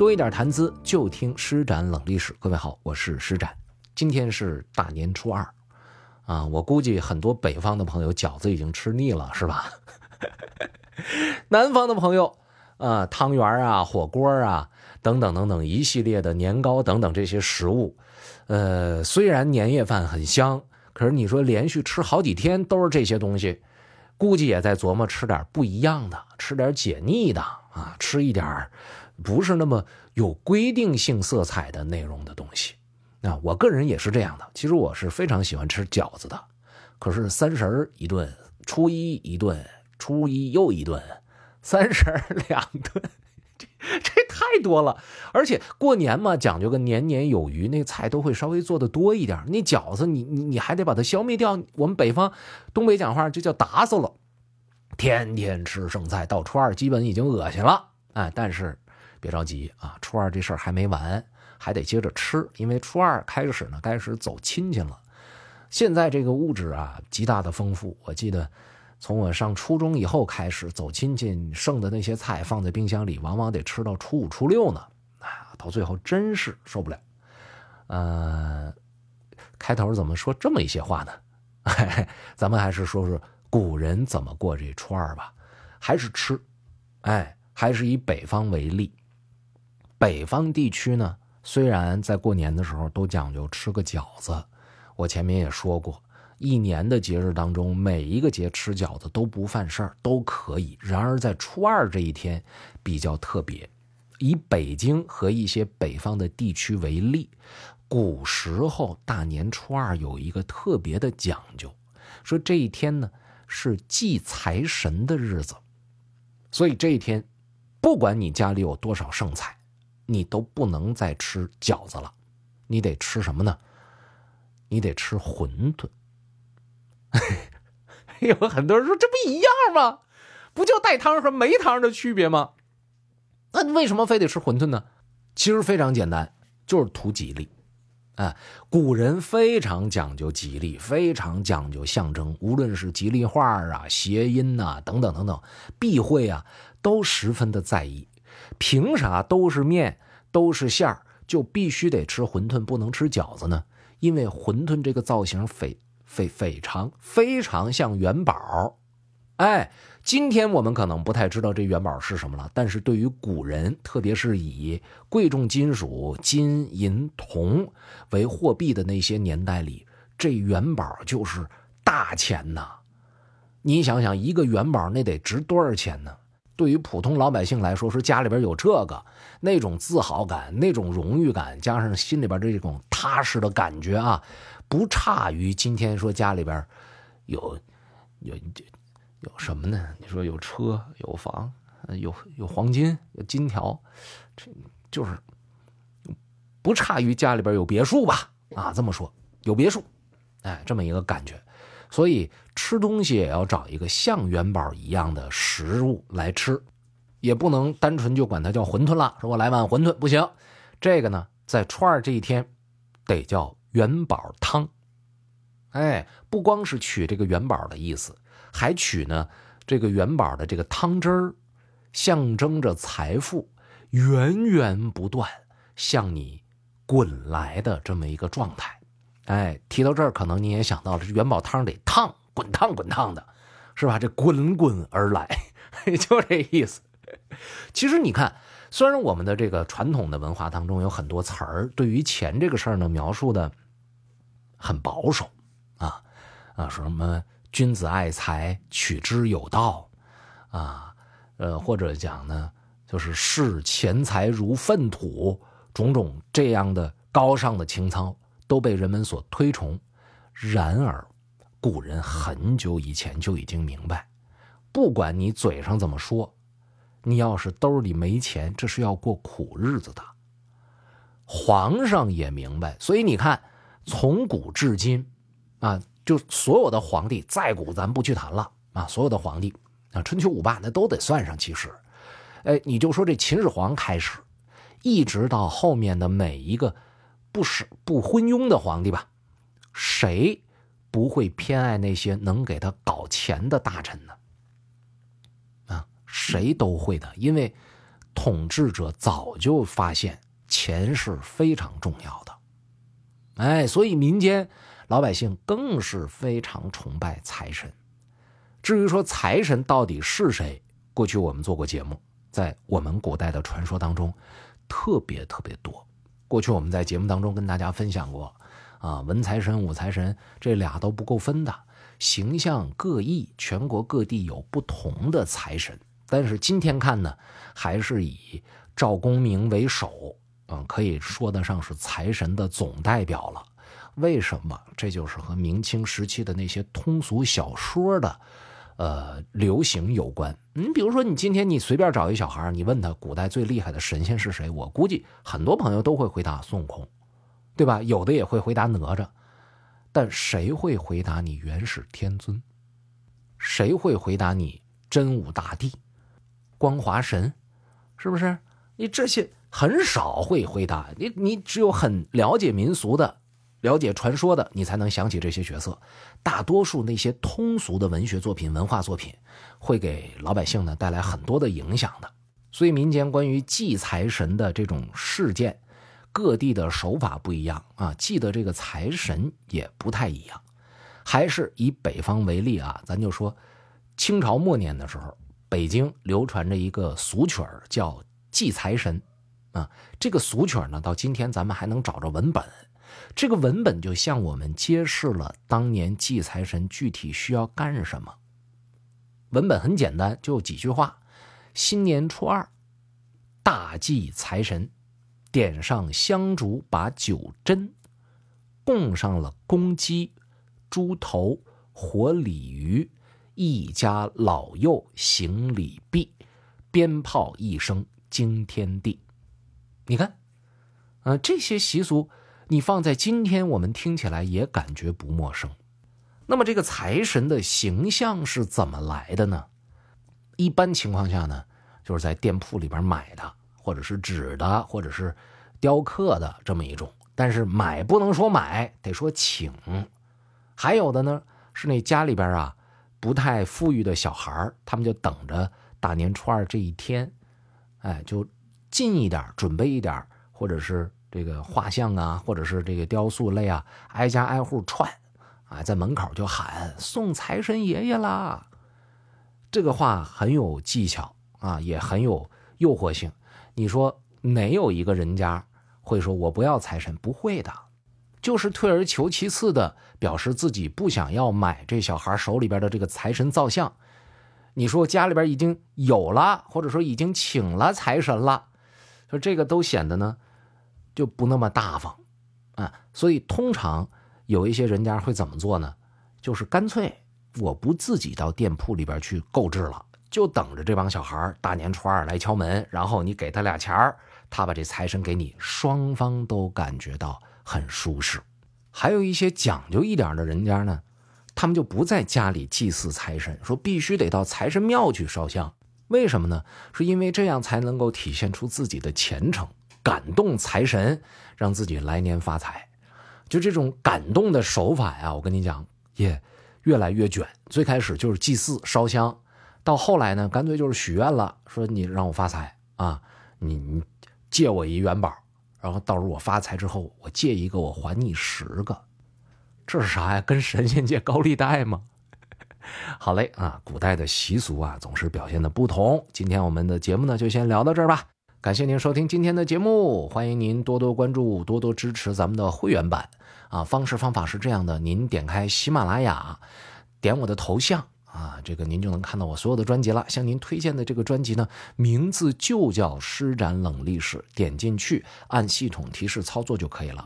多一点谈资，就听施展冷历史。各位好，我是施展。今天是大年初二，啊，我估计很多北方的朋友饺子已经吃腻了，是吧？南方的朋友，啊，汤圆啊、火锅啊等等等等一系列的年糕等等这些食物，呃，虽然年夜饭很香，可是你说连续吃好几天都是这些东西，估计也在琢磨吃点不一样的，吃点解腻的啊，吃一点不是那么有规定性色彩的内容的东西。那我个人也是这样的，其实我是非常喜欢吃饺子的，可是三十一顿，初一一顿，初一又一顿，三十两顿，这这太多了。而且过年嘛，讲究个年年有余，那菜都会稍微做的多一点。那饺子，你你你还得把它消灭掉。我们北方东北讲话就叫打死了，天天吃剩菜，到初二基本已经恶心了。哎，但是别着急啊，初二这事儿还没完。还得接着吃，因为初二开始呢，开始走亲戚了。现在这个物质啊，极大的丰富。我记得从我上初中以后开始走亲戚，剩的那些菜放在冰箱里，往往得吃到初五、初六呢。啊，到最后真是受不了。呃，开头怎么说这么一些话呢？咱们还是说说古人怎么过这初二吧。还是吃，哎，还是以北方为例。北方地区呢？虽然在过年的时候都讲究吃个饺子，我前面也说过，一年的节日当中，每一个节吃饺子都不犯事儿，都可以。然而在初二这一天比较特别，以北京和一些北方的地区为例，古时候大年初二有一个特别的讲究，说这一天呢是祭财神的日子，所以这一天，不管你家里有多少剩菜。你都不能再吃饺子了，你得吃什么呢？你得吃馄饨。有很多人说这不一样吗？不就带汤和没汤的区别吗？那为什么非得吃馄饨呢？其实非常简单，就是图吉利。啊，古人非常讲究吉利，非常讲究象征，无论是吉利画啊、谐音呐等等等等，避讳啊，都十分的在意。凭啥都是面，都是馅儿，就必须得吃馄饨，不能吃饺子呢？因为馄饨这个造型非非非常非常像元宝。哎，今天我们可能不太知道这元宝是什么了，但是对于古人，特别是以贵重金属金银铜为货币的那些年代里，这元宝就是大钱呐！你想想，一个元宝那得值多少钱呢？对于普通老百姓来说，说家里边有这个，那种自豪感、那种荣誉感，加上心里边的这种踏实的感觉啊，不差于今天说家里边有有有什么呢？你说有车有房，有有黄金有金条，这就是不差于家里边有别墅吧？啊，这么说有别墅，哎，这么一个感觉。所以吃东西也要找一个像元宝一样的食物来吃，也不能单纯就管它叫馄饨了。说我来碗馄饨不行，这个呢，在初二这一天，得叫元宝汤。哎，不光是取这个元宝的意思，还取呢这个元宝的这个汤汁儿，象征着财富源源不断向你滚来的这么一个状态。哎，提到这儿，可能你也想到了，这元宝汤得烫，滚烫滚烫的，是吧？这滚滚而来，就这意思。其实你看，虽然我们的这个传统的文化当中有很多词儿，对于钱这个事儿呢，描述的很保守啊啊，说什么君子爱财，取之有道啊，呃，或者讲呢，就是视钱财如粪土，种种这样的高尚的情操。都被人们所推崇，然而，古人很久以前就已经明白，不管你嘴上怎么说，你要是兜里没钱，这是要过苦日子的。皇上也明白，所以你看，从古至今，啊，就所有的皇帝，再古咱不去谈了啊，所有的皇帝啊，春秋五霸那都得算上。其实，哎，你就说这秦始皇开始，一直到后面的每一个。不是不昏庸的皇帝吧？谁不会偏爱那些能给他搞钱的大臣呢？啊，谁都会的，因为统治者早就发现钱是非常重要的，哎，所以民间老百姓更是非常崇拜财神。至于说财神到底是谁，过去我们做过节目，在我们古代的传说当中，特别特别多。过去我们在节目当中跟大家分享过，啊，文财神、武财神这俩都不够分的，形象各异，全国各地有不同的财神。但是今天看呢，还是以赵公明为首，嗯，可以说得上是财神的总代表了。为什么？这就是和明清时期的那些通俗小说的。呃，流行有关。你比如说，你今天你随便找一小孩，你问他古代最厉害的神仙是谁，我估计很多朋友都会回答孙悟空，对吧？有的也会回答哪吒，但谁会回答你元始天尊？谁会回答你真武大帝、光华神？是不是？你这些很少会回答。你你只有很了解民俗的。了解传说的，你才能想起这些角色。大多数那些通俗的文学作品、文化作品，会给老百姓呢带来很多的影响的。所以民间关于祭财神的这种事件，各地的手法不一样啊，祭的这个财神也不太一样。还是以北方为例啊，咱就说清朝末年的时候，北京流传着一个俗曲儿叫祭财神啊。这个俗曲呢，到今天咱们还能找着文本。这个文本就向我们揭示了当年祭财神具体需要干什么。文本很简单，就几句话：新年初二，大祭财神，点上香烛，把酒斟，供上了公鸡、猪头、活鲤鱼，一家老幼行礼毕，鞭炮一声惊天地。你看，呃，这些习俗。你放在今天，我们听起来也感觉不陌生。那么，这个财神的形象是怎么来的呢？一般情况下呢，就是在店铺里边买的，或者是纸的，或者是雕刻的这么一种。但是买不能说买，得说请。还有的呢，是那家里边啊不太富裕的小孩他们就等着大年初二这一天，哎，就近一点，准备一点，或者是。这个画像啊，或者是这个雕塑类啊，挨家挨户串，啊，在门口就喊送财神爷爷啦。这个话很有技巧啊，也很有诱惑性。你说哪有一个人家会说我不要财神？不会的，就是退而求其次的表示自己不想要买这小孩手里边的这个财神造像。你说家里边已经有了，或者说已经请了财神了，说这个都显得呢。就不那么大方，啊，所以通常有一些人家会怎么做呢？就是干脆我不自己到店铺里边去购置了，就等着这帮小孩大年初二来敲门，然后你给他俩钱，他把这财神给你，双方都感觉到很舒适。还有一些讲究一点的人家呢，他们就不在家里祭祀财神，说必须得到财神庙去烧香。为什么呢？是因为这样才能够体现出自己的虔诚。感动财神，让自己来年发财，就这种感动的手法呀，我跟你讲，也越来越卷。最开始就是祭祀烧香，到后来呢，干脆就是许愿了，说你让我发财啊，你你借我一元宝，然后到时候我发财之后，我借一个我还你十个，这是啥呀？跟神仙借高利贷吗？好嘞啊，古代的习俗啊，总是表现的不同。今天我们的节目呢，就先聊到这儿吧。感谢您收听今天的节目，欢迎您多多关注，多多支持咱们的会员版啊！方式方法是这样的：您点开喜马拉雅，点我的头像啊，这个您就能看到我所有的专辑了。向您推荐的这个专辑呢，名字就叫《施展冷历史》，点进去按系统提示操作就可以了。